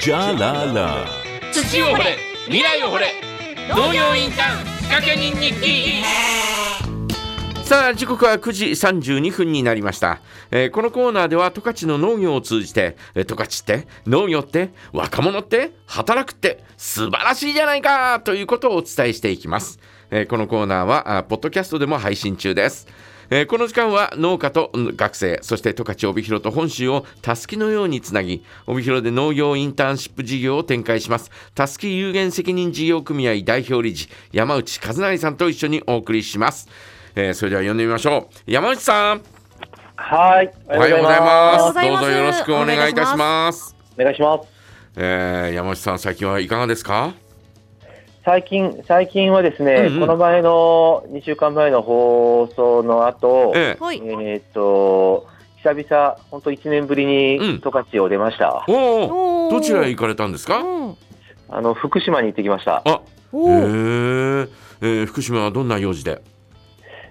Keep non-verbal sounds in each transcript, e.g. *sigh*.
じゃらら。土を掘れ。未来を掘れ。農業インターン仕掛け人日記。さあ時刻は9時32分になりました、えーこのコーナーでは十勝の農業を通じてえー十勝って農業って若者って働くって素晴らしいじゃないかということをお伝えしていきます、えーこのコーナーはあポッドキャストでも配信中ですえーこの時間は農家とうん学生そして十勝帯広と本州をたすきのようにつなぎ帯広で農業インターンシップ事業を展開します。たすき有限責任事業組合代表理事山内和成さんと一緒にお送りします、えーそれでは呼んでみましょう。山内さん。はい。おはようございます。おはようございます。どうぞよろしくお願いいたします。お願いします。えー山内さん最近はいかがですか？最近、最近はですね、うんうん。この前の2週間前の放送の後、ええ。はい。ーっと、久々、本当1年ぶりうん。に十勝を出ました。ー、おおどちらへ行かれたんですか、うん。あの、福島に行ってきました。あおへー。ーえー福島はどんな用事で、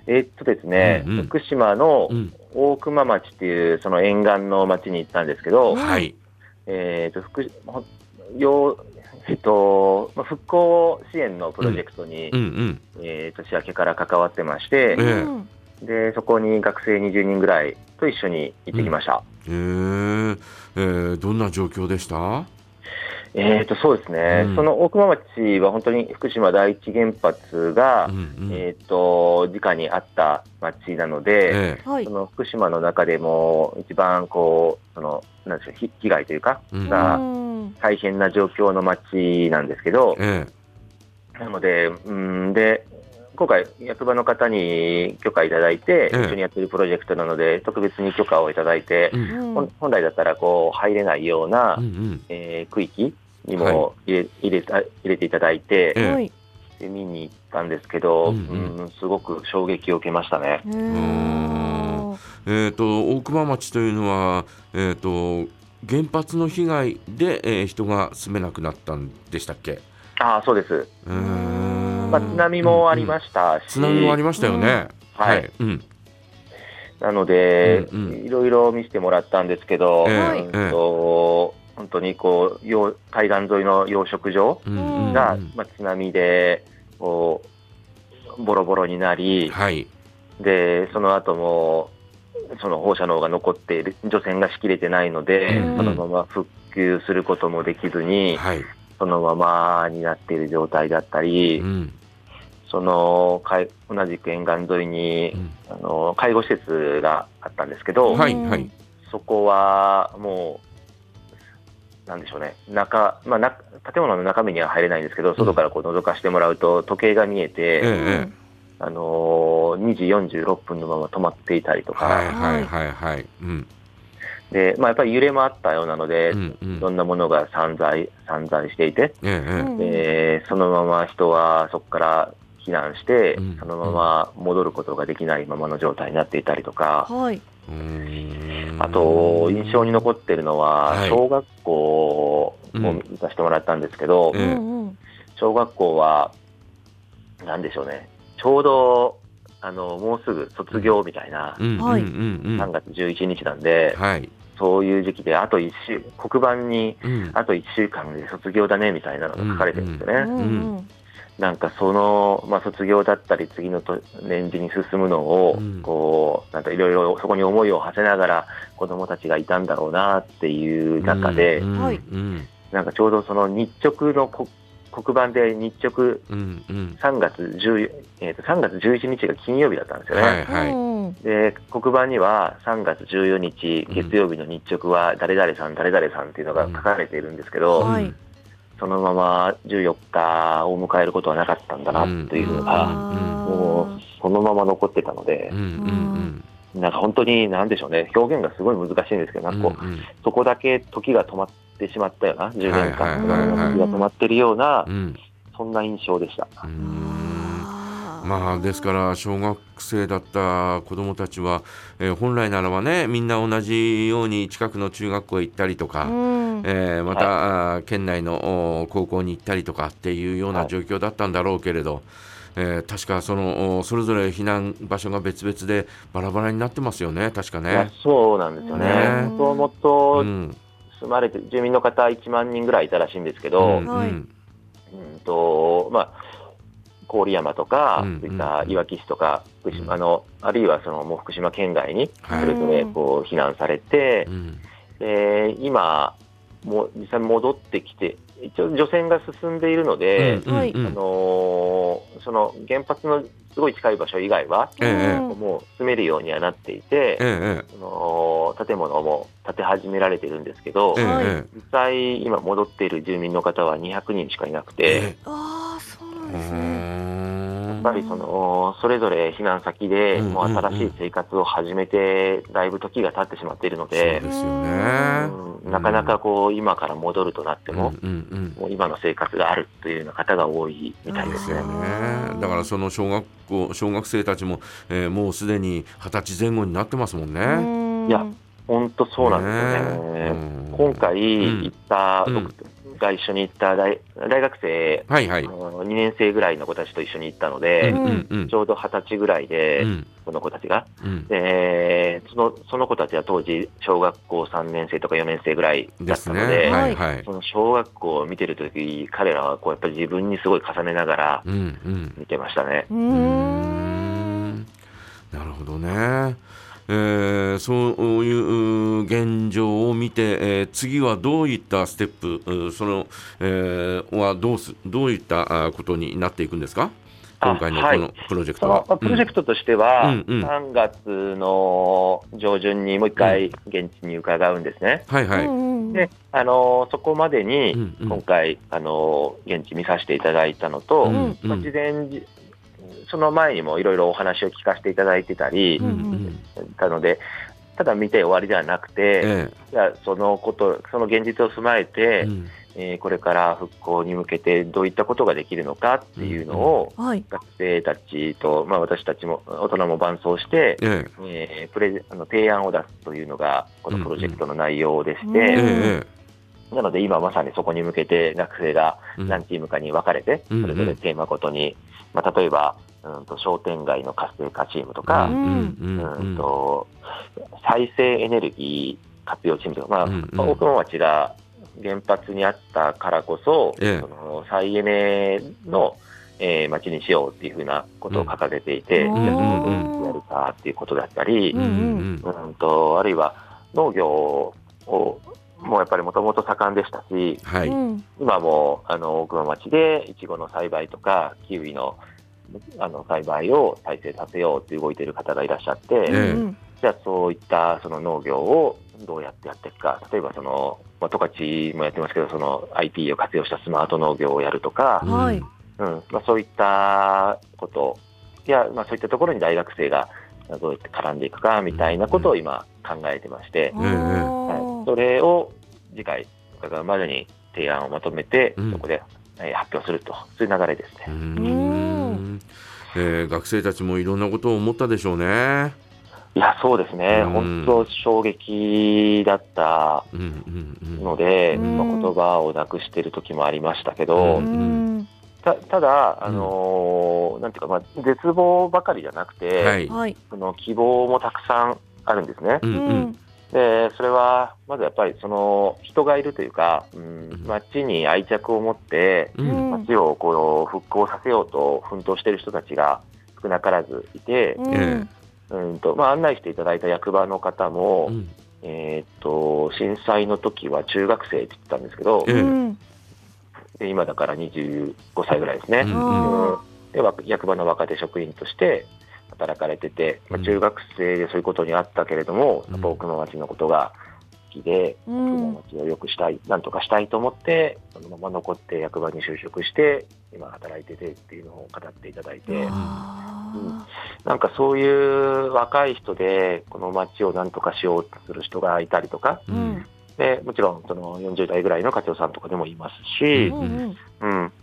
えーっとですね、うんうん。福島のうん。大熊町っていう、その沿岸の町に行ったんですけど、うんはい。えーっと、福ほよえっと、まあ復興支援のプロジェクトに、うんうん。えー年明けから関わってまして、で、そこに学生20人ぐらいと一緒に行ってきました。えー。えーどんな状況でした？えーと、そうですね、うん。その大熊町は本当に福島第一原発が、うんうん。えーと、直にあった町なので、えはい。そ。の福島の中でも一番こう、その、なんでしょう、ひ被害というか、うん。がうん大変な状況の町なんですけどえ、え。なので、うん、で、今回、役場の方に許可いただいて、ええ。一緒にやってるプロジェクトなので、特別に許可をいただいて、うん。うん本本来だったらこう入れないような、うんうん。えー区域にはい。も入れ,、入れた入れていただいて、ええ。はい。で見に行ったんですけど、ううん。んすごく衝撃を受けましたね。えー、と大熊町というのは、えー、と原発の被害で、えー人が住めなくなったんでしたっけ、ああ、そうです。えーまあ、津波もありまししたし、津波もありましたよね、はい。うん。なので、うんうん。いろいろ見せてもらったんですけど、ええ。はい。うんと本当にこう養海岸沿いの養殖場うんうんうん。が、まあ、津波でこうボロボロになり、はい。でその後もその放射能が残っている除染がしきれてないので、うん。そのまま復旧することもできずに、はい、そのままになっている状態だったり、うん。その海同じく沿岸沿いに、うん。あの介護施設があったんですけど、うんはいはい。そこはもう、なんでしょうね、中まあ、な建物の中身には入れないんですけど、外からこう覗かしてもらうと、時計が見えて、ええあのー2時46分のまま止まっていたりとか、はいはいはいはい。うん。でまあ、やっぱり揺れもあったようなので、うんうん。いろんなものが散在散在していて、えそのまま人はそこから避難して、うんそのまま戻ることができないままの状態になっていたりとか、はい。あと、印象に残ってるのは、はい。小学校を見させてもらったんですけど、うん。小学校は、なんでしょうね、ちょうど、あの、もうすぐ卒業みたいな、うんうんはい。うんうん3月11日なんで、はい。そういう時期で、あと1週、黒板に、うん。あと1週間で卒業だね、みたいなのが書かれてるんですよね。うん。うんなんかその、まあ、卒業だったり、次のと年次に進むのを、うん。こう、なんかいろいろそこに思いを馳せながら、子供たちがいたんだろうなっていう中で、うんはいうん。なんかちょうどその日直のこ黒板で日直うんうん。3月10、えーと3月11日が金曜日だったんですよね。はいはい。うんで、黒板には3月14日うん。月曜日の日直は誰々さん、誰々さんっていうのが書かれているんですけど、うん。はい。そのまま14日を迎えることはなかったんだなっていうのが、あもうそのまま残ってたのでうん、うんなんか本当になんでしょうね、表現がすごい難しいんですけど、うんなんかこう、うん。そこだけ時が止まってしまったような、10年はい間、はい時はいはい。が止まってるようなう、ん。そんな印象でした。まあですから小学生だった子どもたちは、えー本来ならばねみんな同じように近くの中学校へ行ったりとか、うん。えーまた、あー県内のお高校に行ったりとかっていうようなはい状況だったんだろうけれど、えー確かそのおそれぞれ避難場所が別々でバラバラになってますよね確かね。そうなんですよね。ね。もともとうん住まれて住民の方1万人ぐらいいたらしいんですけど、うん。はい。うん。とまあ、郡山とか、うん。そういったいわき市とか、福島あのあるいはそのもう福島県外にはい。それぞれこう避難されてう、ん。で今、もう実際戻ってきて、一応、除染が進んでいるので、うんはいうん。あのーその原発のすごい近い場所以外は、ええうんもう住めるようにはなっていて、ええその建物も建て始められてるんですけど、え実際、今戻っている住民の方は200人しかいなくえて、えああ、そうなんですうね。んやっぱりそのそれぞれ避難先でうんもう新しい生活を始めて、だいぶ時が経ってしまっているのそうで、ですよね。うんなかなかこう今から戻るとなっても、もう今の生活があるというような方が多いみたいですすよ。ね。だからその小学校小学生たちも、えーもうすでに二十歳前後になってますもんね。うんいや本当そうなんですよね。うん今回行った、うん僕が一緒に行った大大学生、はいはい。あの2年生ぐらいの子たちと一緒に行ったので、うんうんうんちょうど二十歳ぐらいで、うんこの子たちが、うんでそのその子たちは当時、小学校3年生とか4年生ぐらいだ。ったので、はいはい。その小学校を見てるとき、彼らはこうやっぱり自分にすごい重ねながらうんうん。見てましたね。う。んなるほどね。えーそういうう現状を見て、えー次はどういったステップ、うその、えーはどうすどういったあことになっていくんですか、あ今回のはい。このプロジェクそトは。のまあプロジェクトとしては、うん。うん。3月の上旬にもう一回現地に伺うんですね。はいはい。うん。で、あのそこまでにうんうん。今回、あの現地見させていただいたのと、うんうん。まあ事前じその前にもいろいろお話を聞かせていただいてたりうんうんたので、ただ見て終わりではなくて、えじゃあそのこと、その現実を踏まええて、うん。えーこれから復興に向けてどういったことができるのかっていうのを、はい。学生たちと、まあ、私たちも大人も伴走して、ええ。ープレゼあの提案を出すというのがこのプロジェクトの内容でして、うんええうん。えなので今まさにそこに向けて学生がうん。何チームかに分かれて、うんそれぞれテーマごとに、まあ、例えば、うん、と商店街の活性化チームとか、うんと再生エネルギー活用チームとか、まあまあ大熊町が原発にあったからこそ、ええ。その再エネの、えー町にしようっていうふうなことを掲げていて、うんじゃあうん。どうやるかっていうことだったり、うんうん。うんとあるいは農業をもうやっぱりもともと盛んでしたし、はい。うん。今もあの大熊町でいちごの栽培とかキウイのあの栽培を再生させようって動いている方がいらっしゃって、ええ。うんじゃあそういったその農業をどうやってやっていくか、例えばその、まあ、十勝もやってますけど、その IT を活用したスマート農業をやるとか、はい。うん。まあ、そういったことや、まあ、そういったところに大学生がどうやって絡んでいくかみたいなことを今考えてまして、はい、それを次回までに提案をまとめて、うんそこで、えー発表すると、そういう流れですうね。んえー学生たちもいろんなことを思ったでしょうね。いや、そうですね、うん本当衝撃だったうんうんうんので、うんまあ、言葉をなくしている時もありましたけど、うんうんたただ、あのーなんていうか、まあ、絶望ばかりじゃなくて、はい。はい。その希望もたくさんあるんですね。うんうんで、それは、まずやっぱりその人がいるというか、うんうん、街に愛着を持って、ううん。ん街をこう復興させようと奮闘している人たちが少なからずいて、うん。えうんとまあ、案内していただいた役場の方も、うん。えーっと震災の時は中学生って言ってたんですけど、ええ。うんで今だから25歳ぐらいですね。うんあでわ役場の若手職員として働かれてて、まあ、中学生でそういうことにあったけれども、うん。やっぱ大熊町のことが好きで、ーう大熊ん町を良くしたい、なんとかしたいと思って、そのまま残って役場に就職して、今働いててっていうのを語っていただいて、あなんかそういう若い人で、この町をなんとかしようとする人がいたりとか、ーうん。でもちろんその40代ぐらいの課長さんとかでもいますし、うんうん、で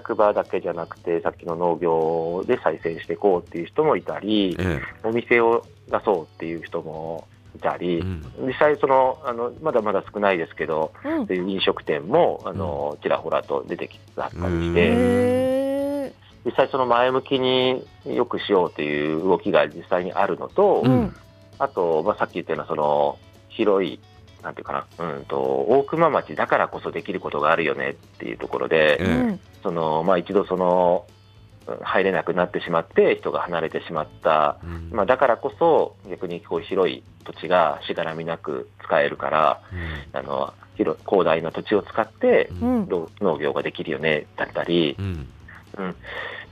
役場だけじゃなくて、さっきの農業で再生していこうっていう人もいたり、えお店を出そうっていう人もいたり、えうん。実際そのあの、まだまだ少ないですけど、うん。飲食店もあのちらほらと出てきてあったりしうん。て、へ実際、その前向きによくしようという動きが実際にあるのと、ーうん。あと、まあ、さっき言ったようなその広いなんていうかな、うんと、大熊町だからこそできることがあるよねっていうところで、えうんそのまあ、一度その、うん入れなくなってしまって、人が離れてしまった、うん。まあ、だからこそ、逆にこう広い土地がしがらみなく使えるから、あの広広大な土地を使ってううん。ん農農業ができるよねだったり、うん。うん、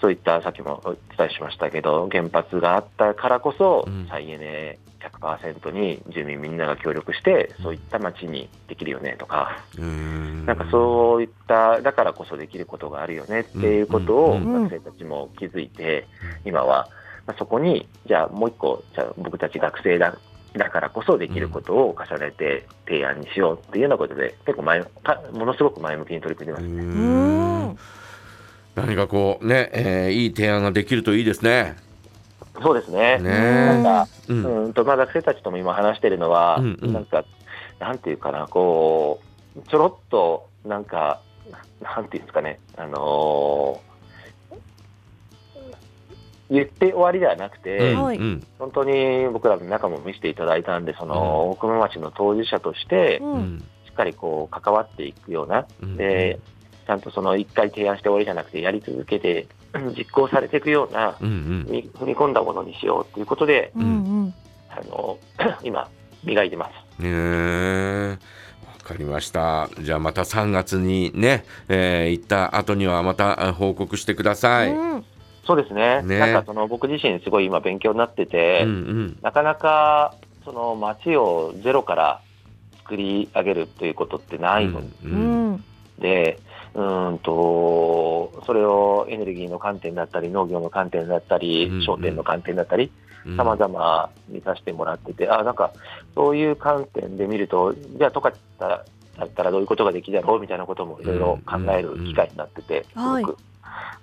そういったさっきもお伝えしましたけど、原発があったからこそうん、再エネ100%に住民みんなが協力して、そういった町にできるよねとか、うんなんかそういった、だからこそできることがあるよねっていうことをうん学生たちも気づいて、今は、まあ、そこに、じゃあもう一個、じゃあ僕たち学生だだからこそできることを重ねて提案にしようっていうようなことで、結構前か、ものすごく前向きに取り組んでます。ううんん。何かこうね、えーいい提案ができるといいですね。そうですね。ね。なんか、ううんんとまあ、学生たちとも今話してるのは、うんうん。なんか、なんていうかな、こう、ちょろっと、なんか、なんていうんですかね、あのー言って終わりではなくて、本当に僕らの中も見せていただいたんで、その、大熊町の当事者として、しっかりこう、関わっていくような、うんで、ちゃんとその一回提案して終わりじゃなくて、やり続けて、うん実行されていくような、うんうん。踏み込んだものにしようということで、うんうん。あの *clears throat* 今、磨いてます。ねえ。わかりました。じゃあまた3月にね、えー行った後にはまたあ報告してください。うん。うんそうですね。ね。なんかその僕自身すごい今勉強になってて、うんなかなかその街をゼロから作り上げるということってないのううん。ん。で、うーんと、それをエネルギーの観点だったり、農業の観点だったりうん、商店の観点だったり、うん。様々見させてもらってて、あ、なんか、そういう観点で見ると、じゃあ、とかだったらどういうことができるだろうみたいなこともいろいろ考える機会になってて、すうん。ごく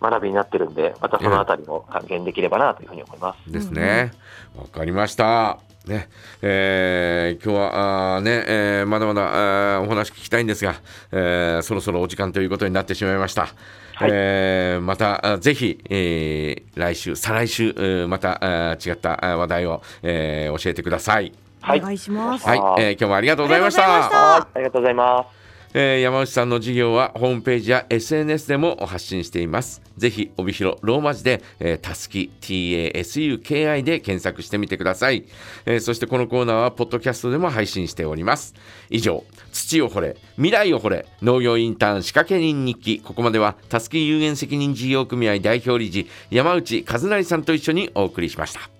学びになってるんで、またそのあたりも還元できればなというふうに思います。ですね。わかりました。ね、えー今日はあーね、えーまだまだお話聞きたいんですが、えーそろそろお時間ということになってしまいました。はいえーまたあぜひ、えー来週、再来週、えーまたあー違った話題を、えー教えてください。はいお願いしますはい、えー今日もありがとうございました。ありがとうございましたはい、ありがとうございます。えー山内さんの事業はホームページや SNS でも発信しています。ぜひ、帯広ローマ字で、えー、たすき TASUKI で検索してみてください、えーそしてこのコーナーはポッドキャストでも配信しております。以上、土を掘れ、未来を掘れ、農業インターン仕掛け人日記。ここまでは、たすき有限責任事業組合代表理事、山内和成さんと一緒にお送りしました。